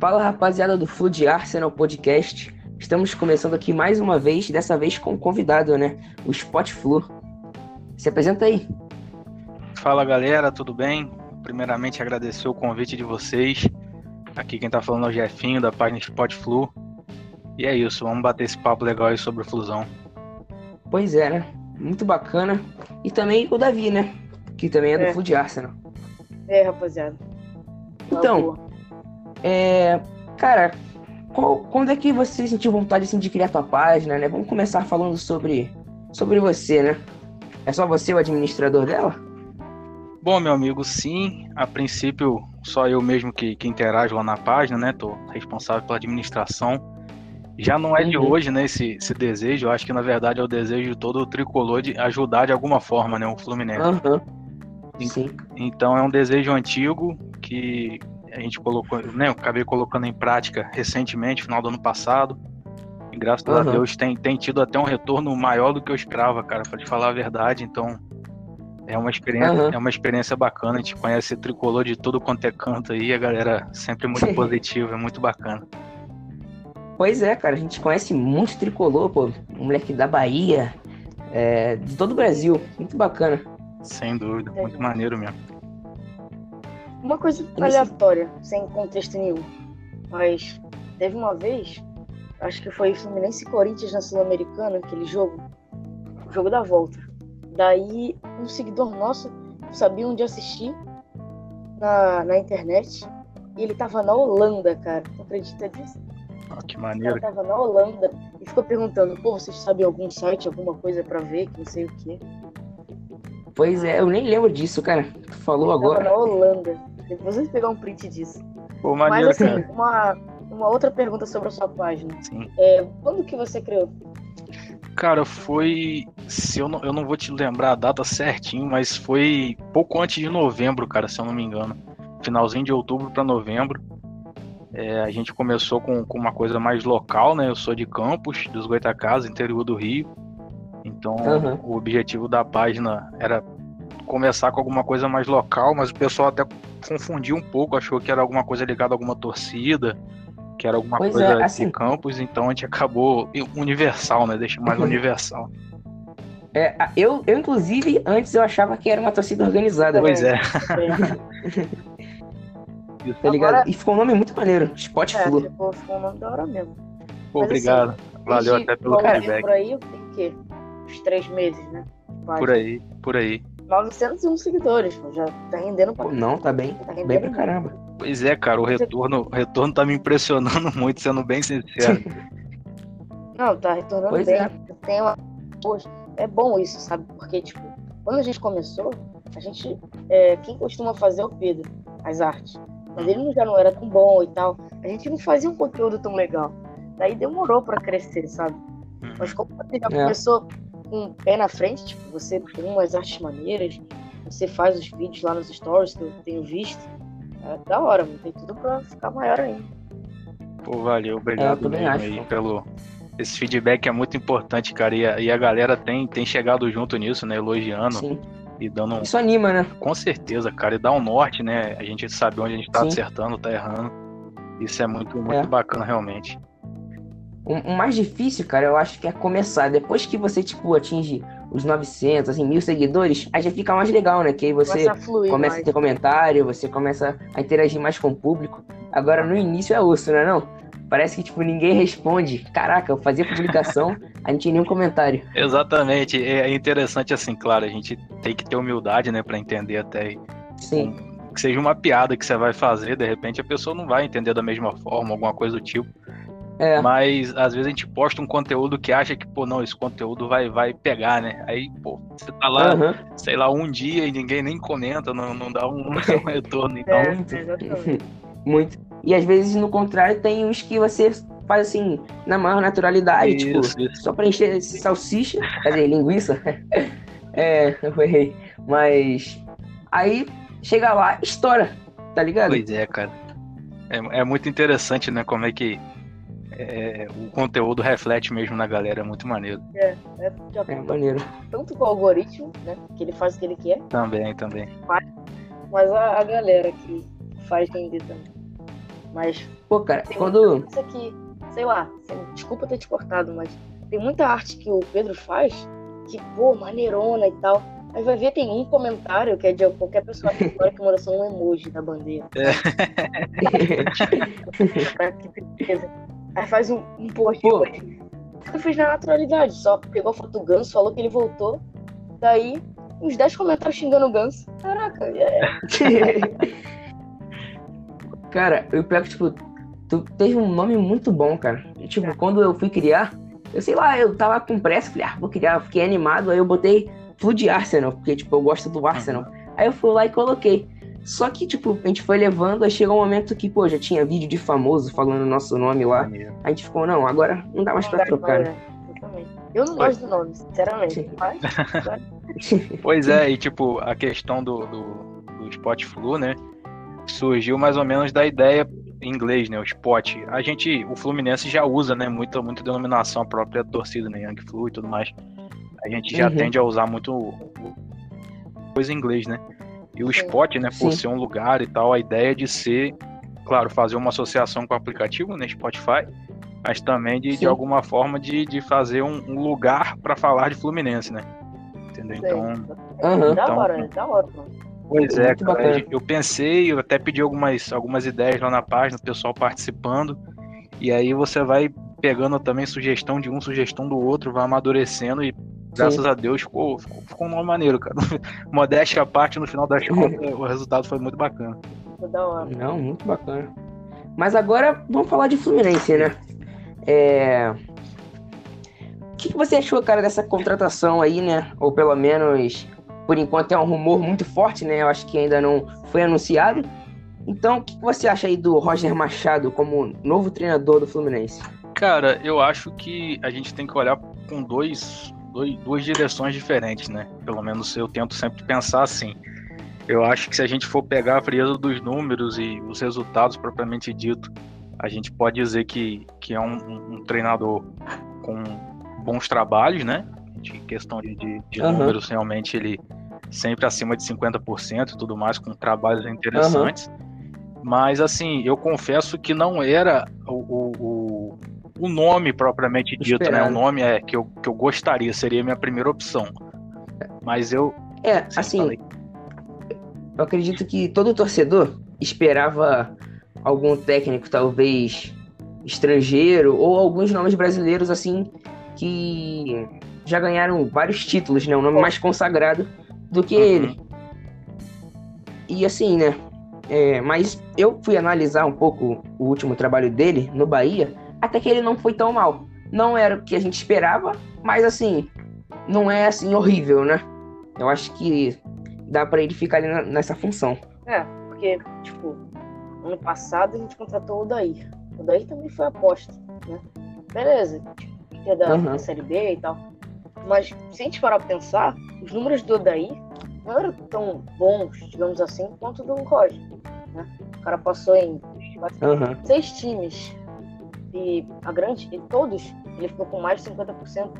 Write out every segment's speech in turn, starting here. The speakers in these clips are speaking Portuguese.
Fala rapaziada do Flu de Arsenal Podcast. Estamos começando aqui mais uma vez, dessa vez com um convidado, né? O Spot Flu. Se apresenta aí. Fala galera, tudo bem? Primeiramente agradecer o convite de vocês. Aqui quem tá falando é o Jefinho da página Spot Flu. E é isso, vamos bater esse papo legal aí sobre o Flusão. Pois é, né? Muito bacana. E também o Davi, né? Que também é do É. Flu de Arsenal. É, rapaziada. Então, é, cara, qual- quando é que você sentiu vontade assim, de criar tua página, né? Vamos começar falando sobre, sobre você, né? É só você o administrador dela? Bom, meu amigo, sim, a princípio só eu mesmo que, que interajo lá na página, né? Tô responsável pela administração. Já não é de Uhum. hoje, né, esse, esse desejo. Eu acho que na verdade é o desejo de todo o tricolor de ajudar de alguma forma, né, o Fluminense. Aham. Sim. Então é um desejo antigo que a gente colocou, né? Eu acabei colocando em prática recentemente, final do ano passado. E graças a Aham. Deus tem, tem tido até um retorno maior do que eu esperava, cara, pra te falar a verdade. Então é uma experiência, Aham. é uma experiência bacana. A gente conhece tricolor de tudo quanto é canto aí, a galera sempre muito positiva, é muito bacana. Pois é, cara, a gente conhece muito tricolor, pô. Um moleque da Bahia, é, de todo o Brasil. Muito bacana. Sem dúvida, muito maneiro mesmo. Uma coisa aleatória, sem contexto nenhum. Mas teve uma vez, acho que foi Fluminense e Corinthians na Sul-Americana, aquele jogo. O jogo da volta. Daí um seguidor nosso sabia onde assistir na, na internet. E ele tava na Holanda, cara. Tu acredita disso? Ó, que Ele maneiro. tava na Holanda e ficou perguntando, pô, vocês sabem algum site, alguma coisa pra ver, que não sei o quê. Pois é, eu nem lembro disso, cara. Falou agora. na Holanda. Depois vocês pegar um print disso. Pô, Mas maneiro, assim, cara. uma, uma outra pergunta sobre a sua página. Sim. É, quando que você criou? Cara, foi. Se eu não, eu não vou te lembrar a data certinho, mas foi pouco antes de novembro, cara, se eu não me engano. Finalzinho de outubro para novembro. É, a gente começou com, com uma coisa mais local, né? Eu sou de Campos, dos Goitacazes, interior do Rio. Então, Aham. o objetivo da página era começar com alguma coisa mais local, mas o pessoal até confundiu um pouco, achou que era alguma coisa ligada a alguma torcida, que era alguma Pois coisa é, assim- de Campos, então a gente acabou universal, né? Deixa mais universal. É, eu, eu, inclusive, antes eu achava que era uma torcida organizada. Pois é. Tá ligado? Agora- E ficou um nome muito maneiro. Spot É, Flu. ficou, ficou um nome da hora mesmo. Pô, Mas, obrigado. Valeu Desde até pelo tempo feedback. Por aí, tem o quê? Uns três meses, né? Página. Por aí, por aí. 901 seguidores, pô, já tá rendendo pra, não, tá bem. tá rendendo Bem pra caramba. Pois é, cara, o retorno, o retorno tá me impressionando muito, sendo bem sincero. Não, tá retornando Pois bem. é. Tem uma... Poxa, é bom isso, sabe? Porque, tipo, quando a gente começou, a gente. é, quem costuma fazer é o Pedro, as artes. Mas ele já não era tão bom e tal. A gente não fazia um conteúdo tão legal. Daí demorou pra crescer, sabe? Mas como você já É. começou com um pé na frente, tipo, você tem umas artes maneiras, você faz os vídeos lá nos stories que eu tenho visto. É da hora, mano. Tem tudo pra ficar maior ainda. Pô, valeu, É, eu obrigado também mesmo acho, aí pelo. Esse feedback é muito importante, cara. E a, e a galera tem, tem chegado junto nisso, né? Elogiando Sim. e dando um. Isso anima, né? Com certeza, cara. E dá um norte, né? A gente sabe onde a gente tá Sim. acertando, tá errando. Isso é muito, muito É. bacana, realmente. O, o mais difícil, cara, eu acho que é começar. Depois que você, tipo, atinge os 900, assim, mil seguidores, aí já fica mais legal, né? Que aí você Começa a começa a ter comentário, você começa a interagir mais com o público. Agora, no início é osso, né não? Parece que, tipo, ninguém responde. Caraca, eu fazia publicação, aí não tinha nenhum comentário. Exatamente. É interessante, assim, claro, a gente tem que ter humildade, né? Pra entender até Sim, que seja uma piada que você vai fazer, de repente a pessoa não vai entender da mesma forma, alguma coisa do tipo. É. Mas às vezes a gente posta um conteúdo que acha que, pô, não, esse conteúdo vai, vai pegar, né? Aí, pô, você tá lá, aham. sei lá, um dia e ninguém nem comenta, não, não dá um, um retorno. Então, É, muito. exatamente. Muito. E às vezes, no contrário, tem uns que você faz assim, na maior naturalidade, tipo, isso, isso. só pra encher salsicha, quer dizer, linguiça. é, eu errei. Mas aí chega lá, estoura, tá ligado? Pois é, cara. É, é muito interessante, né? Como é que é, o conteúdo reflete mesmo na galera, é muito maneiro. É, É acordo maneiro. tanto com o algoritmo, né? Que ele faz o que ele quer, Também, também. mas a, a galera que faz render também. Mas Pô, cara, Tem quando. Isso aqui, sei lá, desculpa ter te cortado, mas tem muita arte que o Pedro faz que, pô, maneirona e tal. Aí vai ver, tem um comentário que é de qualquer pessoa que fora que manda só um emoji da bandeira. É. que tristeza. Aí faz um, um post. Pô. Ele fez na naturalidade, só pegou a foto do Ganso, falou que ele voltou. Daí, uns 10 comentários xingando o Ganso. Caraca, é. cara, o pior é que, tipo, tu teve um nome muito bom, cara. E, tipo, quando eu fui criar, eu sei lá, eu tava com pressa, falei, ah, vou criar, fiquei animado, aí eu botei Flood Arsenal, porque, tipo, eu gosto do Arsenal. Aí eu fui lá e coloquei. Só que, tipo, a gente foi levando, aí chegou um momento que, pô, já tinha vídeo de famoso falando o nosso nome lá. A gente ficou, não, agora não dá mais pra trocar. né? Exatamente. Eu não gosto do nome, sinceramente. Mas, Pois é, e tipo, a questão do, do, do Spot Flu, né? Surgiu mais ou menos da ideia em inglês, né? O Spot. A gente, o Fluminense já usa, né? Muita, muita denominação própria da torcida, né? Young Flu e tudo mais. A gente já Uhum. tende a usar muito o- coisa em inglês, né? E o. Spot, né? Por Sim. ser um lugar e tal, a ideia de ser, claro, fazer uma associação com o aplicativo, né? Spotify. Mas também de, de alguma forma de, de fazer um, um lugar para falar de Fluminense, né? Entendeu? Então, da Então- hora, da hora, mano. Pois é, Muito cara. bacana. Eu pensei, eu até pedi algumas, algumas ideias lá na página, o pessoal participando. E aí você vai pegando também sugestão de um, sugestão do outro, vai amadurecendo e graças a Deus ficou, ficou, ficou um nome maneiro, cara. Modéstia à parte, no final das contas, o resultado foi muito bacana. Ficou da hora. Não, muito bacana. Mas agora vamos falar de Fluminense, né? É... O que, que você achou, cara, dessa contratação aí, né? Ou pelo menos, por enquanto, é um rumor muito forte, né? Eu acho que ainda não foi anunciado. Então, o que, que você acha aí do Roger Machado como novo treinador do Fluminense? Cara, eu acho que a gente tem que olhar com dois, dois, duas direções diferentes, né? Pelo menos eu tento sempre pensar assim. Eu acho que se a gente for pegar a frieza dos números e os resultados propriamente dito, a gente pode dizer que, que é um, um- treinador com bons trabalhos, né? De questão de, de, de Aham. números, realmente ele sempre acima de 50% e tudo mais, com trabalhos interessantes. Mas assim, eu confesso que não era o, o, o- nome propriamente dito, né? O Esperado. nome é que eu, que eu gostaria, seria a minha primeira opção. Mas eu. É, sim, assim, falei. eu acredito que todo torcedor esperava algum técnico, talvez estrangeiro, ou alguns nomes brasileiros, assim, que já ganharam vários títulos, né? Um nome mais consagrado do que Uhum. ele. E assim, né? é, mas eu fui analisar um pouco o último trabalho dele no Bahia, até que ele não foi tão mal. Não era o que a gente esperava, mas assim, não é assim horrível, né? Eu acho que dá pra ele ficar ali na- nessa função. É, porque, tipo, ano passado a gente contratou o Odair. O Odair também foi aposta, né? Beleza, que é da, Aham. da Série B e tal. Mas se a gente parar pra pensar, os números do Odair não eram tão bons, digamos assim, quanto do Roger. Né? O cara passou em Aham. seis times e a grande, e todos, ele ficou com mais de 50%.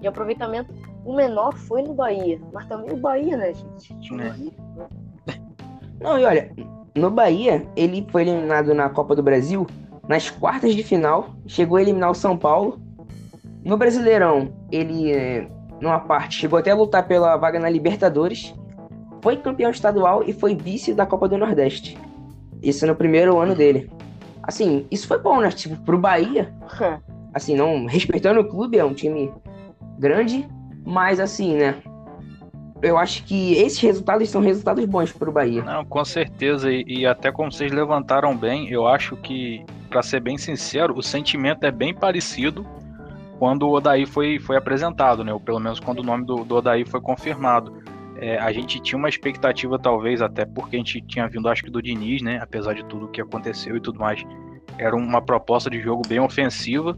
E aproveitamento, o menor foi no Bahia. Mas também o Bahia, né, gente? Tinha É. né? Não, e olha, no Bahia, ele foi eliminado na Copa do Brasil nas quartas de final, chegou a eliminar o São Paulo. No Brasileirão, ele, eh, numa parte, chegou até a lutar pela vaga na Libertadores, foi campeão estadual e foi vice da Copa do Nordeste. Isso no primeiro ano dele. Assim, isso foi bom, né? Tipo, pro Bahia, assim, não respeitando o clube, é um time grande, mas assim, né? Eu acho que esses resultados são resultados bons pro Bahia. Não, com certeza. E, e até como vocês levantaram bem, eu acho que, pra ser bem sincero, o sentimento é bem parecido quando o Odaí foi, foi apresentado, né? Ou pelo menos quando o nome do, do Odaí foi confirmado. É, a gente tinha uma expectativa, talvez, até porque a gente tinha vindo, acho que, do Diniz, né? Apesar de tudo que aconteceu e tudo mais. Era uma proposta de jogo bem ofensiva.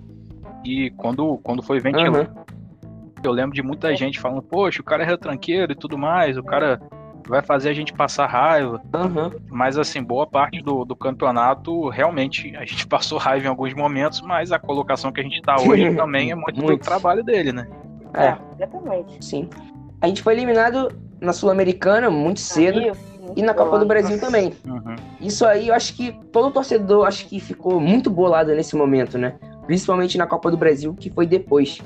E quando, quando foi ventilado, Aham. eu lembro de muita gente falando, poxa, o cara é retranqueiro e tudo mais, o cara vai fazer a gente passar raiva. Aham. Mas assim, boa parte do, do campeonato, realmente, a gente passou raiva em alguns momentos, mas a colocação que a gente tá hoje também é muito, do Muito. trabalho dele, né? É, Exatamente. sim. A gente foi eliminado na Sul-Americana muito cedo. E na Copa do Brasil também. Uhum. Isso aí eu acho que todo torcedor acho que ficou muito bolado nesse momento, né? Principalmente na Copa do Brasil, que foi depois.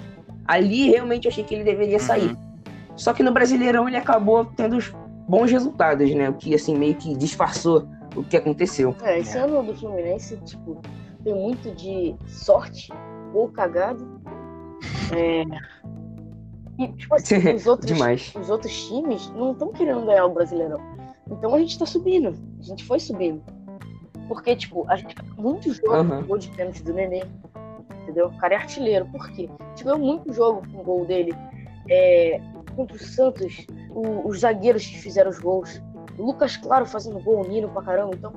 Ali realmente eu achei que ele deveria sair. Uhum. Só que no Brasileirão ele acabou tendo bons resultados, né? O que assim meio que disfarçou o que aconteceu. É, esse ano do Fluminense, tipo, tem muito de sorte ou cagado. É... E, tipo assim, os outros, Demais. os outros times não estão querendo ganhar o Brasileirão. Então a gente tá subindo. A gente foi subindo. Porque, tipo, a gente muito jogo uhum. gol de pênalti do Nenê. Entendeu? O cara é artilheiro. Por quê? A gente ganhou muito jogo com o gol dele. É, contra o Santos, o, os zagueiros que fizeram os gols. O Lucas Claro fazendo gol, o Nino pra caramba. Então,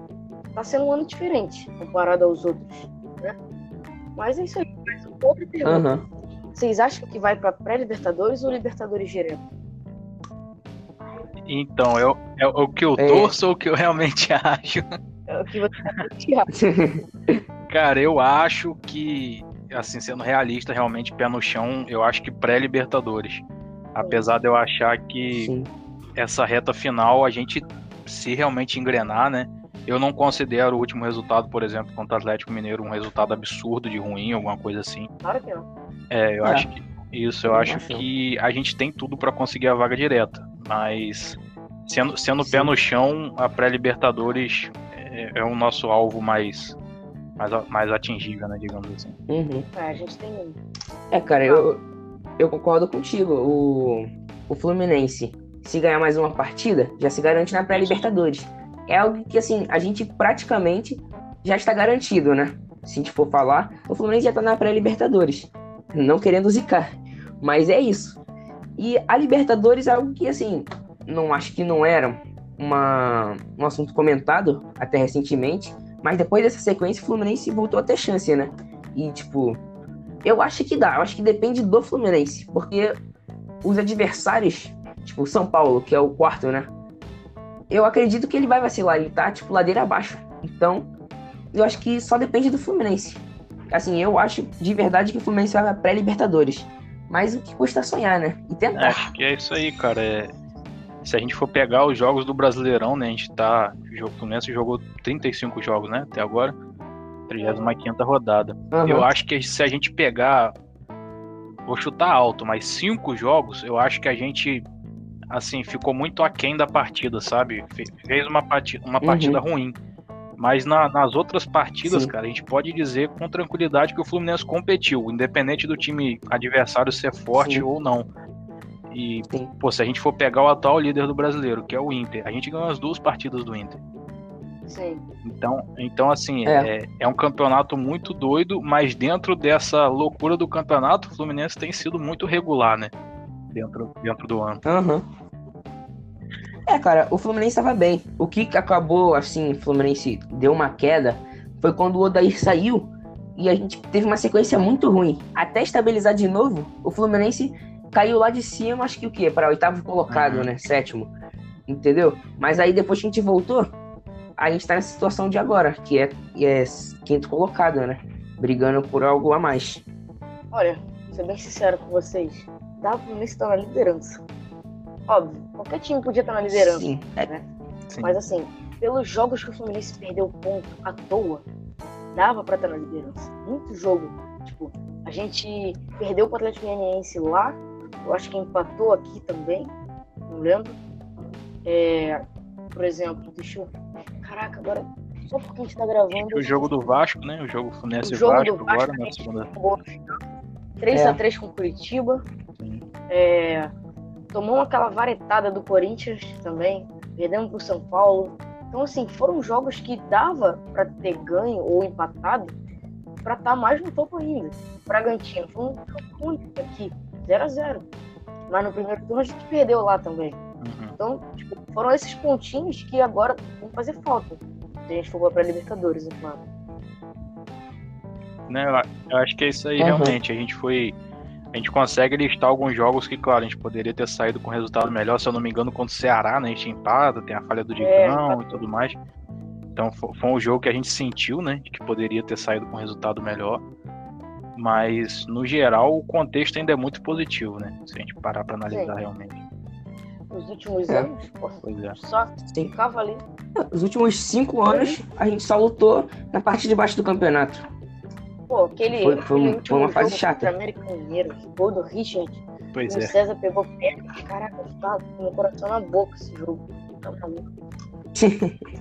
tá sendo um ano diferente comparado aos outros. Né? Mas é isso aí. Um pouco pergunta. Uhum. Vocês acham que vai para pré-Libertadores ou Libertadores direto? Então, é, é o que eu é. torço ou o que eu realmente acho? É o que você realmente acha. Cara, eu acho que, assim, sendo realista, realmente, pé no chão, eu acho que pré-Libertadores. Apesar de eu achar que Sim. essa reta final, a gente, se realmente engrenar, né? Eu não considero o último resultado, por exemplo, contra o Atlético Mineiro, um resultado absurdo de ruim, alguma coisa assim. Claro que não. É, eu é. acho que. Isso, eu, acho que a gente tem tudo para conseguir a vaga direta. Mas sendo, sendo pé no chão, a pré-Libertadores é, é, o nosso alvo mais, mais, mais atingível, né, digamos assim. Uhum. É, a gente tem. É, cara, eu, eu concordo contigo. O, o Fluminense, se ganhar mais uma partida, já se garante na pré-Libertadores. É algo que, assim, a gente praticamente já está garantido, né? Se a gente for falar, o Fluminense já está na pré-Libertadores. Não querendo zicar. Mas é isso. E a Libertadores é algo que, assim, não acho que não era uma, um assunto comentado até recentemente. Mas depois dessa sequência, o Fluminense voltou a ter chance, né? E, tipo, eu acho que dá. Eu acho que depende do Fluminense. Porque os adversários, tipo, o São Paulo, que é o quarto, né? Eu acredito que ele vai vacilar. Ele tá, tipo, ladeira abaixo. Então, eu acho que só depende do Fluminense. Assim, eu acho de verdade que o Fluminense vai pra pré-Libertadores. Mas o que custa sonhar, né? E tentar. Acho que é isso aí, cara. É... Se a gente for pegar os jogos do Brasileirão, né? A gente tá. O Fluminense jogou 35 jogos, né? Até agora. 35 rodada. Uhum. Eu acho que se a gente pegar. Vou chutar alto, mas cinco jogos, eu acho que a gente. Assim, ficou muito aquém da partida, sabe? Fez uma partida, uma partida uhum. ruim. Mas na, nas outras partidas, Sim. cara, a gente pode dizer com tranquilidade que o Fluminense competiu, independente do time adversário ser forte Sim. ou não. E, Sim. pô, se a gente for pegar o atual líder do brasileiro, que é o Inter, a gente ganhou as duas partidas do Inter. Sim. Então, então assim, é. É, é. um campeonato muito doido, mas dentro dessa loucura do campeonato, o Fluminense tem sido muito regular, né? Dentro, dentro do ano. Uhum. É, cara, o Fluminense estava bem. O que acabou, assim, o Fluminense deu uma queda foi quando o Odair saiu e a gente teve uma sequência muito ruim. Até estabilizar de novo, o Fluminense caiu lá de cima, acho que o quê? Para oitavo colocado, uhum. né? Sétimo. Entendeu? Mas aí depois que a gente voltou, a gente tá nessa situação de agora, que é, que é quinto colocado, né? Brigando por algo a mais. Olha, vou ser bem sincero com vocês. Dá o Fluminense estar na liderança. Óbvio, qualquer time podia estar na liderança. Sim. Né? Sim. Mas assim, pelos jogos que o Fluminense perdeu ponto à toa, dava pra estar na liderança. Muito jogo. Tipo, a gente perdeu o Atlético Goianiense lá, eu acho que empatou aqui também, não lembro. É, por exemplo, deixa eu. Caraca, agora. Só porque a gente tá gravando. O jogo do Vasco, né? O jogo Fluminense o jogo Vasco, do Vasco agora na segunda. 3x3 é. com Curitiba. É, tomou aquela varetada do Corinthians também, perdendo pro São Paulo. Então, assim, foram jogos que dava para ter ganho ou empatado para estar tá mais no topo ainda. Bragantino foi um jogo aqui, 0 a 0 Mas no primeiro turno a gente perdeu lá também. Uhum. Então, tipo, foram esses pontinhos que agora vão fazer falta se a gente for para Libertadores, é claro. Né, eu acho que é isso aí, uhum. realmente. A gente foi a gente consegue listar alguns jogos que, claro, a gente poderia ter saído com resultado melhor, se eu não me engano, contra o Ceará, né? A gente empata, tem a falha do é, Digão é, e tudo mais. Então foi um jogo que a gente sentiu, né? Que poderia ter saído com resultado melhor. Mas, no geral, o contexto ainda é muito positivo, né? Se a gente parar para analisar Sim. realmente. Os últimos É. anos, é. só Sim. ficava ali. Os últimos cinco anos a gente só lutou na parte de baixo do campeonato. Pô, aquele, Foi- foi aquele foi uma fase chata. América Mineiro, gol do Richard, Pois o é. César pegou pênalti. Caraca, eu tava com meu coração na boca esse jogo. Tá maluco.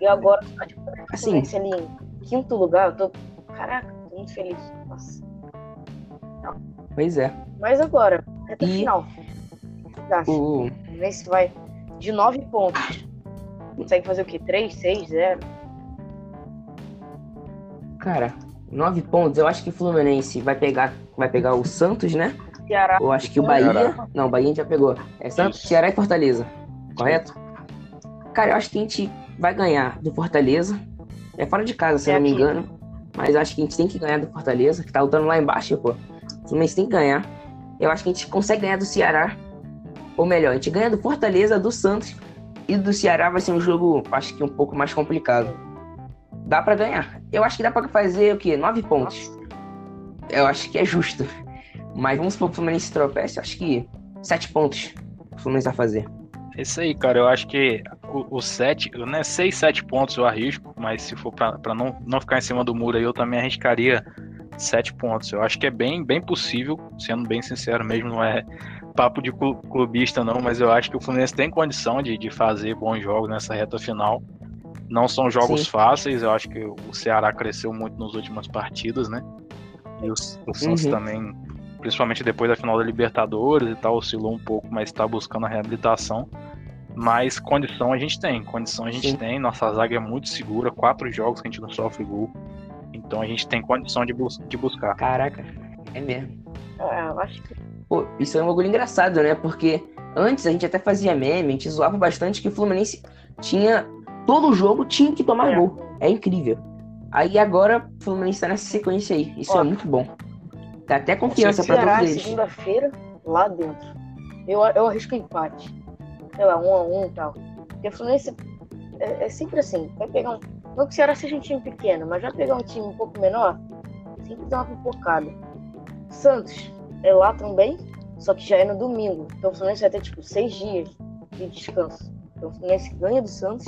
E agora, tipo, Assim, ali em quinto lugar, eu tô. Caraca, tô muito feliz. Nossa. pois é. Mas agora, reta E- final. O Fluminense vai de 9 pontos. Consegue fazer o quê? 3, 6, 0? cara, nove pontos. Eu acho que o Fluminense vai pegar, vai pegar o Santos, né? Ceará. Eu acho que o Bahia. Não, o Bahia a gente já pegou. É Santos, Isso. Ceará e Fortaleza. Correto? Cara, eu acho que a gente vai ganhar do Fortaleza. É fora de casa, se eu É não me aqui. engano. Mas acho que a gente tem que ganhar do Fortaleza, que tá lutando lá embaixo, pô. O Fluminense tem que ganhar. Eu acho que a gente consegue ganhar do Ceará. Ou melhor, a gente ganha do Fortaleza, do Santos e do Ceará vai ser um jogo, acho que um pouco mais complicado. Dá pra ganhar. Eu acho que dá pra fazer o quê? Nove pontos. Eu acho que é justo. Mas vamos supor que o Fluminense tropece, acho que sete pontos o Fluminense vai fazer. É Isso aí, cara. Eu acho que o, 7, né, 6, 7 pontos eu arrisco, mas se for pra não, não ficar em cima do muro aí, eu também arriscaria 7 pontos. Eu acho que é bem, bem possível, sendo bem sincero mesmo, não é papo de clu- clubista não, mas eu acho que o Fluminense tem condição de, de fazer bons jogos nessa reta final. Não são jogos Sim. fáceis, eu acho que o Ceará cresceu muito nas últimas partidas, né? E o, o Santos Uhum. também, principalmente depois da final da Libertadores e tal, oscilou um pouco, mas está buscando a reabilitação. Mas condição a gente tem, condição a gente Sim. tem. Nossa zaga é muito segura, quatro jogos que a gente não sofre gol. Então a gente tem condição de, bus de buscar. Caraca, é mesmo. É, eu acho que Pô, isso é um bagulho engraçado, né? Porque antes a gente até fazia meme, a gente zoava bastante que o Fluminense tinha. Todo jogo tinha que tomar É. gol. É incrível. Aí agora o Fluminense tá nessa sequência aí. Isso Ó. é muito bom. Dá até confiança pra Ceará, todos eles. segunda-feira, lá dentro. Eu, eu arrisco empate. Sei lá, um a um e tal. Porque o Fluminense é, é sempre assim. Vai pegar um. Não que o Ceará seja um time pequeno, mas vai pegar um time um pouco menor, sempre dá uma pipocada. Santos é lá também, só que já é no domingo. Então o Fluminense vai ter tipo seis dias de descanso. Então o Fluminense ganha do Santos.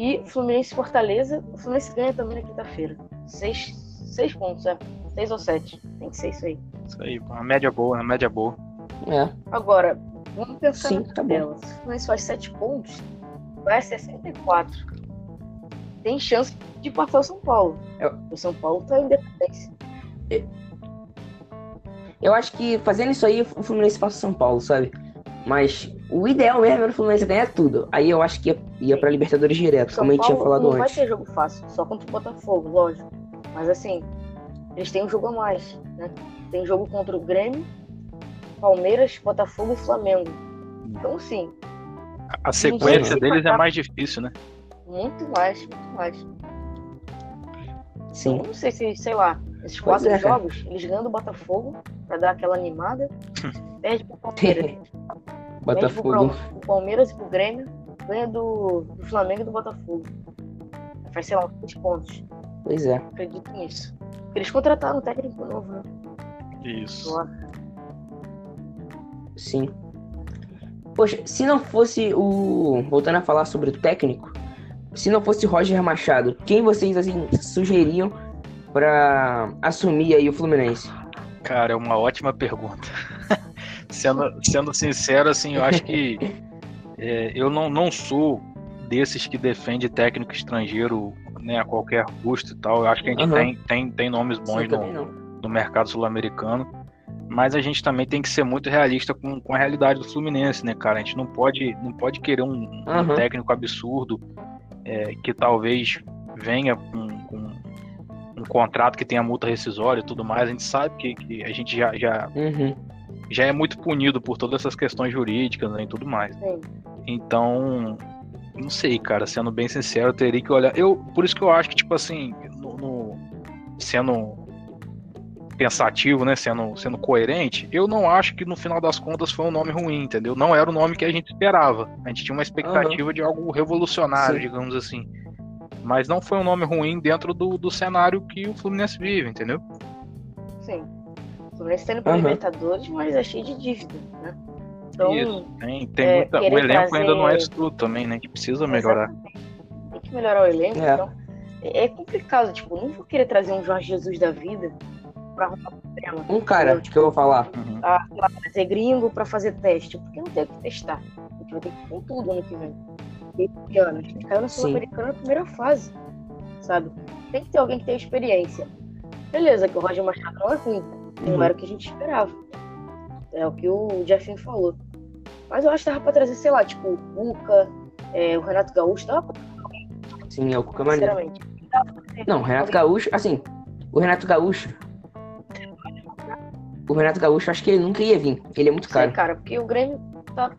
E Fluminense e Fortaleza, o Fluminense ganha também na quinta-feira. Seis, seis pontos, é. Seis ou sete. Tem que ser isso aí. Isso aí, uma média boa, uma média boa. É, Agora, vamos pensar Sim, na tá tabela. Se o Fluminense faz 7 pontos, vai a 64. Tem chance de passar o São Paulo. Eu- O São Paulo tá em independência. eu acho que fazendo isso aí, o Fluminense passa o São Paulo, sabe? Mas o ideal mesmo era o Fluminense ganhar tudo. Aí eu acho que ia, ia pra Libertadores direto, São como a gente tinha falado não vai antes. ter jogo fácil, só contra o Botafogo, lógico. Mas assim, eles têm um jogo a mais, né? Tem jogo contra o Grêmio, Palmeiras, Botafogo e Flamengo. Então, sim, A sequência deles é mais difícil, né? muito mais, muito mais. Sim. Eu não sei se, sei lá, esses Pois quatro é, jogos, eles ganham do Botafogo pra dar aquela animada, perde pro Palmeiras. Botafogo. Pro Palmeiras e pro Grêmio, ganha do, do Flamengo e do Botafogo. Faz, sei lá, 20 pontos. Pois é. Acredito nisso. Porque eles contrataram um técnico novo, né? Isso. Sim. Poxa, se não fosse o. Voltando a falar sobre o técnico, se não fosse Roger Machado, quem vocês assim sugeriam pra assumir aí o Fluminense? Cara, é uma ótima pergunta. sendo, sendo sincero, assim, eu acho que é, eu não, não sou desses que defende técnico estrangeiro né, a qualquer custo e tal. Eu acho que a gente Aham. tem, tem, tem nomes bons no, no mercado sul-americano. Mas a gente também tem que ser muito realista com, com a realidade do Fluminense, né, cara? A gente não pode, não pode querer um, um Aham. técnico absurdo é, que talvez venha com, com um contrato que tenha multa rescisória e tudo mais. A gente sabe que, que a gente já, já, Uhum. Já é muito punido por todas essas questões jurídicas né, e tudo mais. Sim. Então, não sei, cara, sendo bem sincero, eu teria que olhar. Eu, por isso que eu acho que, tipo assim, no, no- sendo pensativo, né, sendo, sendo coerente, eu não acho que no final das contas foi um nome ruim, entendeu? Não era o nome que a gente esperava. A gente tinha uma expectativa de algo revolucionário, Sim. digamos assim. Mas não foi um nome ruim dentro do, do cenário que o Fluminense vive, entendeu? Sim. Fluminense tá indo pra Aham. Libertadores, mas é cheio de dívida, né? Então, Isso, tem, tem é, muita, o elenco ainda não é trazer- tudo também, né? Que precisa melhorar. tem que melhorar o elenco, É. então. É é complicado, tipo, não vou querer trazer um Jorge Jesus da vida pra arrumar problema. Um cara que eu vou falar. Uhum. a, lá, trazer gringo pra fazer teste, porque não tem o que testar. A gente vai ter que com tudo ano que vem. Esse ano, a gente caiu na. Sul-Americana na primeira fase, sabe? Tem que ter alguém que tenha experiência. Beleza, que o Roger Machado não é ruim, não Uhum. era o que a gente esperava. É o que o Jeffinho falou. Mas eu acho que dava pra trazer, sei lá, tipo, o Cuca, é, o Renato Gaúcho, dava pra Sim, é o Cuca Maneiro. Não, o Renato Gaúcho, assim, o Renato Gaúcho. O Renato Gaúcho, acho que ele nunca ia vir. Ele é muito caro. cara, porque o Grêmio tá.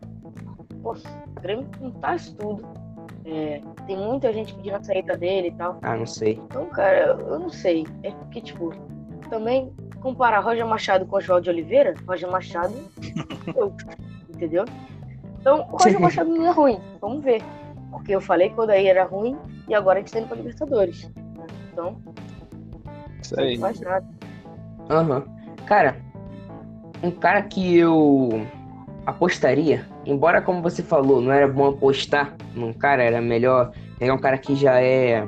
Pô, o Grêmio não tá isso tudo. É, tem muita gente pedindo a saída dele e tal. Ah, não sei. Então, cara, eu, eu não sei. É porque, tipo, também comparar Roger Machado com Oswaldo de Oliveira, Roger Machado. eu, entendeu? Então, o Roger Machado não é ruim. Vamos ver. Porque eu falei que o Odair era ruim e agora a gente tá indo pra Libertadores. né? Então, Isso não aí. faz nada. Aham. Cara, um cara que eu apostaria, embora como você falou, não era bom apostar num cara, era melhor pegar um cara que já é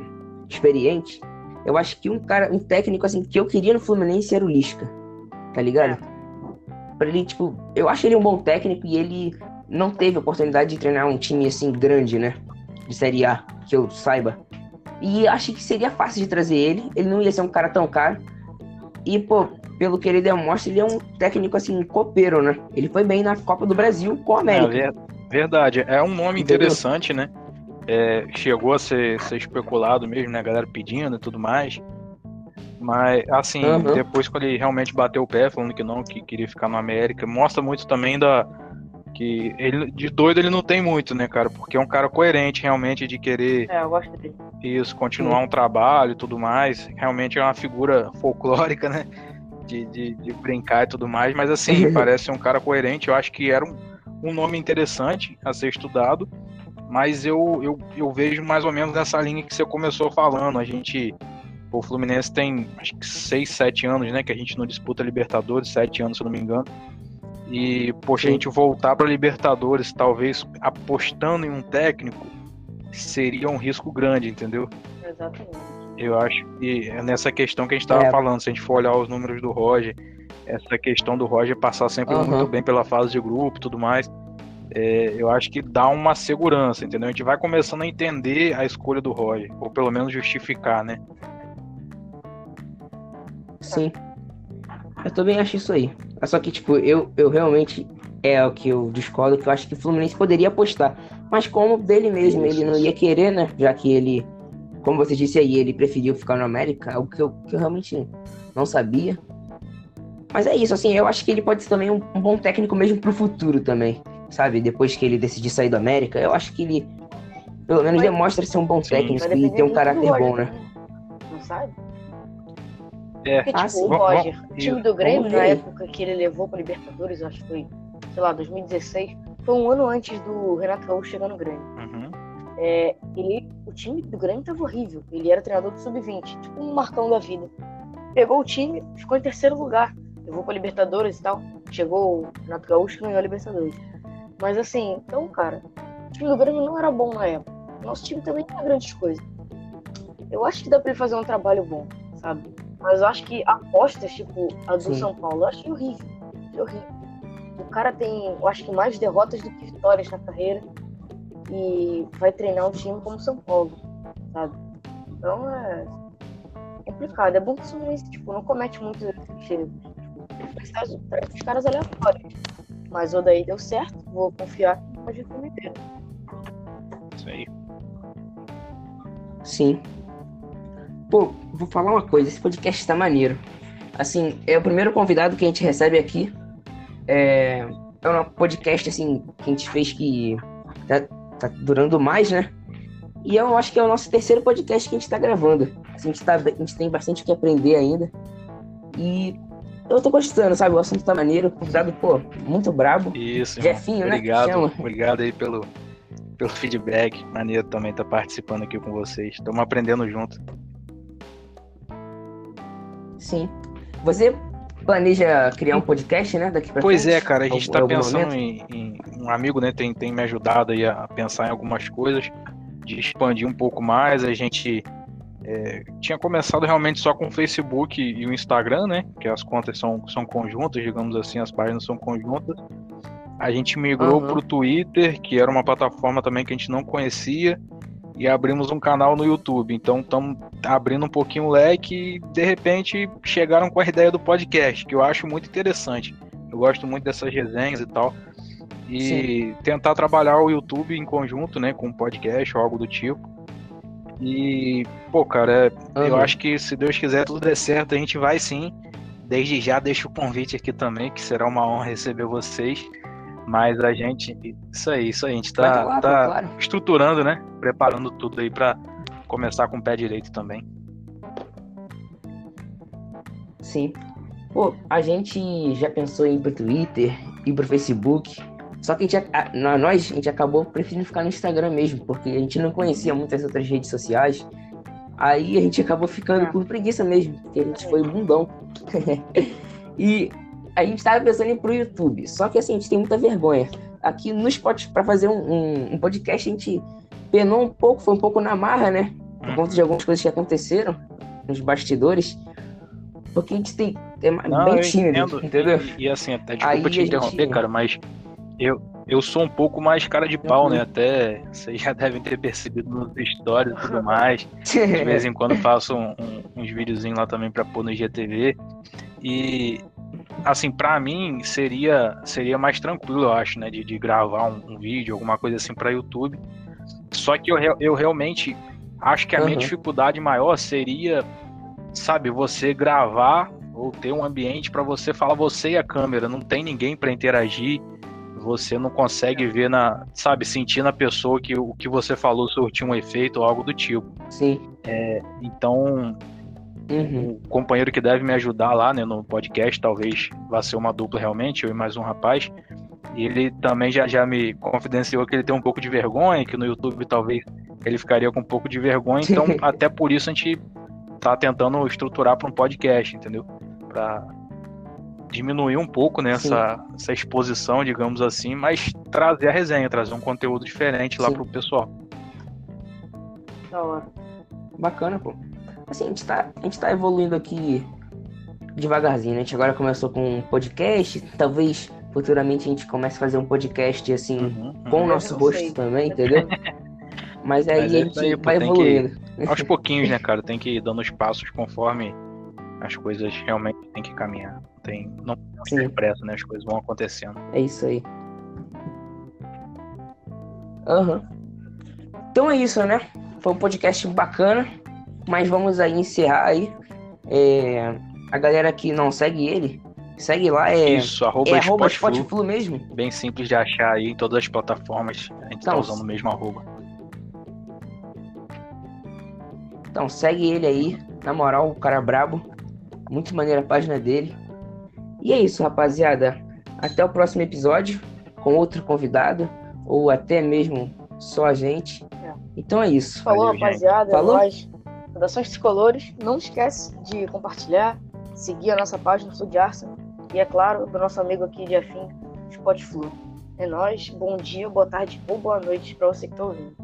experiente. Eu acho que um cara, um técnico assim que eu queria no Fluminense era o Lisca. Tá ligado? Pra ele, tipo, eu acho ele um bom técnico e ele não teve oportunidade de treinar um time assim grande, né? De Série A, que eu saiba. E acho que seria fácil de trazer ele. Ele não ia ser um cara tão caro. E, pô, pelo que ele demonstra, ele é um técnico assim, copeiro, né? Ele foi bem na Copa do Brasil com a É, América. ver- verdade. É um nome Entendeu? interessante, né? É, chegou a ser, ser especulado mesmo, né? A galera pedindo e tudo mais. Mas, assim, Uhum. depois quando ele realmente bateu o pé, falando que não, que queria ficar no América, mostra muito também da. Que ele, de doido ele não tem muito, né, cara? Porque é um cara coerente realmente de querer É, eu gosto dele. isso, continuar um trabalho e tudo mais. Realmente é uma figura folclórica, né? De, de, de brincar e tudo mais. Mas assim, parece um cara coerente. Eu acho que era um, um nome interessante a ser estudado. Mas eu, eu, eu vejo mais ou menos nessa linha que você começou falando. A gente. O Fluminense tem acho que 6, 7 anos, né? Que a gente não disputa Libertadores, 7 anos, se eu não me engano. E, poxa, a gente voltar para Libertadores, talvez apostando em um técnico, seria um risco grande, entendeu? Exatamente. Eu acho que é nessa questão que a gente estava É. falando, se a gente for olhar os números do Roger, essa questão do Roger passar sempre Aham. muito bem pela fase de grupo e tudo mais, é, eu acho que dá uma segurança, entendeu? A gente vai começando a entender a escolha do Roger, ou pelo menos justificar, né? Sim. Eu também acho isso aí. É Só que, tipo, eu, eu realmente é o que eu discordo, que eu acho que o Fluminense poderia apostar. Mas como dele mesmo, ele não ia querer, né? Já que ele, como você disse aí, ele preferiu ficar no América, algo que eu, que eu realmente não sabia. Mas é isso, assim, eu acho que ele pode ser também um, um bom técnico mesmo pro futuro também. Sabe? Depois que ele decidir sair do América, eu acho que ele, pelo menos, Mas- demonstra ser um bom Sim. técnico Vai e ter um caráter Roger bom, né? também, Não sabe? É, Porque, Ah, tipo, sim. o Roger, o time do Grêmio, na época que ele levou pra Libertadores, acho que foi, sei lá, 2016, foi um ano antes do Renato Gaúcho chegar no Grêmio. uhum, É, ele, o time do Grêmio tava horrível. Ele era treinador do Sub-20, tipo um Marcão da vida. Pegou o time, ficou em terceiro lugar. Levou pra Libertadores e tal. Chegou o Renato Gaúcho e ganhou a Libertadores. Mas assim, então, cara, o time do Grêmio não era bom na época. Nosso time também não é grandes coisas. Eu acho que dá pra ele fazer um trabalho bom, sabe? Mas eu acho que apostas, tipo a do Sim. São Paulo, eu achei horrível. Achei horrível. O cara tem, eu acho que mais derrotas do que vitórias na carreira. E vai treinar um time como o São Paulo, sabe? Então é complicado. É bom que o Fluminense, tipo, não comete muito erros. Tipo, traz os caras aleatórios. Mas o daí deu certo, vou confiar que pode cometer. isso aí. Sim. Pô, vou falar uma coisa, esse podcast tá maneiro. Assim, é o primeiro convidado que a gente recebe aqui. É, é um podcast, assim, que a gente fez que tá, tá durando mais, né? E eu acho que é o nosso terceiro podcast que a gente tá gravando. Assim, a, gente tá, a gente tem bastante o que aprender ainda. E eu tô gostando, sabe? O assunto tá maneiro. O convidado, pô, muito brabo. Isso. Jefinho, né? Obrigado, obrigado aí pelo, pelo feedback. Maneiro também estar participando aqui com vocês. Estamos aprendendo junto. Sim. Você planeja criar um podcast, né? Daqui pra Pois frente? é, cara, a gente tá algum pensando em, em- Um amigo, né, tem, tem me ajudado aí a pensar em algumas coisas, de expandir um pouco mais. A gente é, tinha começado realmente só com o Facebook e o Instagram, né? Que as contas são, são conjuntas, digamos assim, as páginas são conjuntas. A gente migrou Aham. pro Twitter, que era uma plataforma também que a gente não conhecia, e abrimos um canal no YouTube. Então estamos abrindo um pouquinho o leque e de repente chegaram com a ideia do podcast, que eu acho muito interessante. Eu gosto muito dessas resenhas e tal. E tentar trabalhar o YouTube em conjunto, né, com um podcast ou algo do tipo. E, pô, cara, é- eu acho que se Deus quiser tudo der certo, a gente vai sim. Desde já deixo o convite aqui também, que será uma honra receber vocês. Mas a gente, isso aí, isso aí, a gente tá, pô, tá claro. estruturando, né? Preparando tudo aí pra começar com o pé direito também. Sim. Pô, a gente já pensou em ir pro Twitter, ir pro Facebook. Só que a gente, a- nós, a gente acabou preferindo ficar no Instagram mesmo, porque a gente não conhecia muitas outras redes sociais. Aí a gente acabou ficando É. por preguiça mesmo, porque a gente foi bundão. e a gente tava pensando em ir pro YouTube. Só que assim, a gente tem muita vergonha. Aqui no Spotify, pra fazer um, um- um podcast, a gente penou um pouco, foi um pouco na marra, né? Por conta de algumas coisas que aconteceram nos bastidores. Porque a gente tem. É Não, bem tímido, entendeu? E, e assim, até Aí desculpa te a interromper, gente- cara, mas eu, eu sou um pouco mais cara de pau, Uhum. né? Até vocês já devem ter percebido nos stories e tudo mais. De vez em quando faço um- um- uns videozinhos lá também pra pôr no IGTV. E assim, pra mim seria seria mais tranquilo, eu acho, né, de, de gravar um, um vídeo, alguma coisa assim pra YouTube. Só que eu, eu realmente acho que a minha Uhum. dificuldade maior seria, sabe, você gravar ou ter um ambiente pra você falar você e a câmera, não tem ninguém pra interagir. Você não consegue ver na, sabe, sentir na pessoa que o que você falou surtiu um efeito ou algo do tipo. Sim. Então, Uhum. o companheiro que deve me ajudar lá né, no podcast, talvez vá ser uma dupla realmente, eu e mais um rapaz. Ele também já, já me confidenciou que ele tem um pouco de vergonha, que no YouTube talvez ele ficaria com um pouco de vergonha. Então, até por isso a gente tá tentando estruturar para um podcast, entendeu? Para diminuir um pouco né, essa, essa exposição, digamos assim, mas trazer a resenha, trazer um conteúdo diferente lá Sim. pro pessoal. Da hora. Bacana, pô. Assim, a gente, tá, a gente tá evoluindo aqui devagarzinho, né? A gente agora começou com um podcast, talvez futuramente a gente comece a fazer um podcast assim, Uhum, com o uhum. nosso rosto sei. também, entendeu? Mas aí Mas é a isso gente aí, pô, vai tem que- evoluindo. aos pouquinhos, né, cara? Tem que ir dando os passos conforme as coisas realmente têm que caminhar. Não Tem, não tem pressa, né? As coisas vão acontecendo. É isso aí. Aham. Então é isso, né? Foi um podcast bacana, mas vamos aí encerrar aí. É, A galera que não segue ele, segue lá, é, Isso, arroba, é arroba Spotflu, Spotflu mesmo. bem simples de achar aí em todas as plataformas. A gente tá Então, usando o mesmo arroba. Então segue ele aí, na moral, o cara é brabo. Muito maneira a página dele. E é isso, rapaziada. Até o próximo episódio com outro convidado ou até mesmo só a gente. É. Então é isso. Falou, Valeu, rapaziada. Falou? Nós, Fundações Tricolores. Não esquece de compartilhar, seguir a nossa página do de Arsenal. E é claro, do nosso amigo aqui de Afim, Spotflu. É nóis, bom dia, boa tarde ou boa noite pra você que tá ouvindo.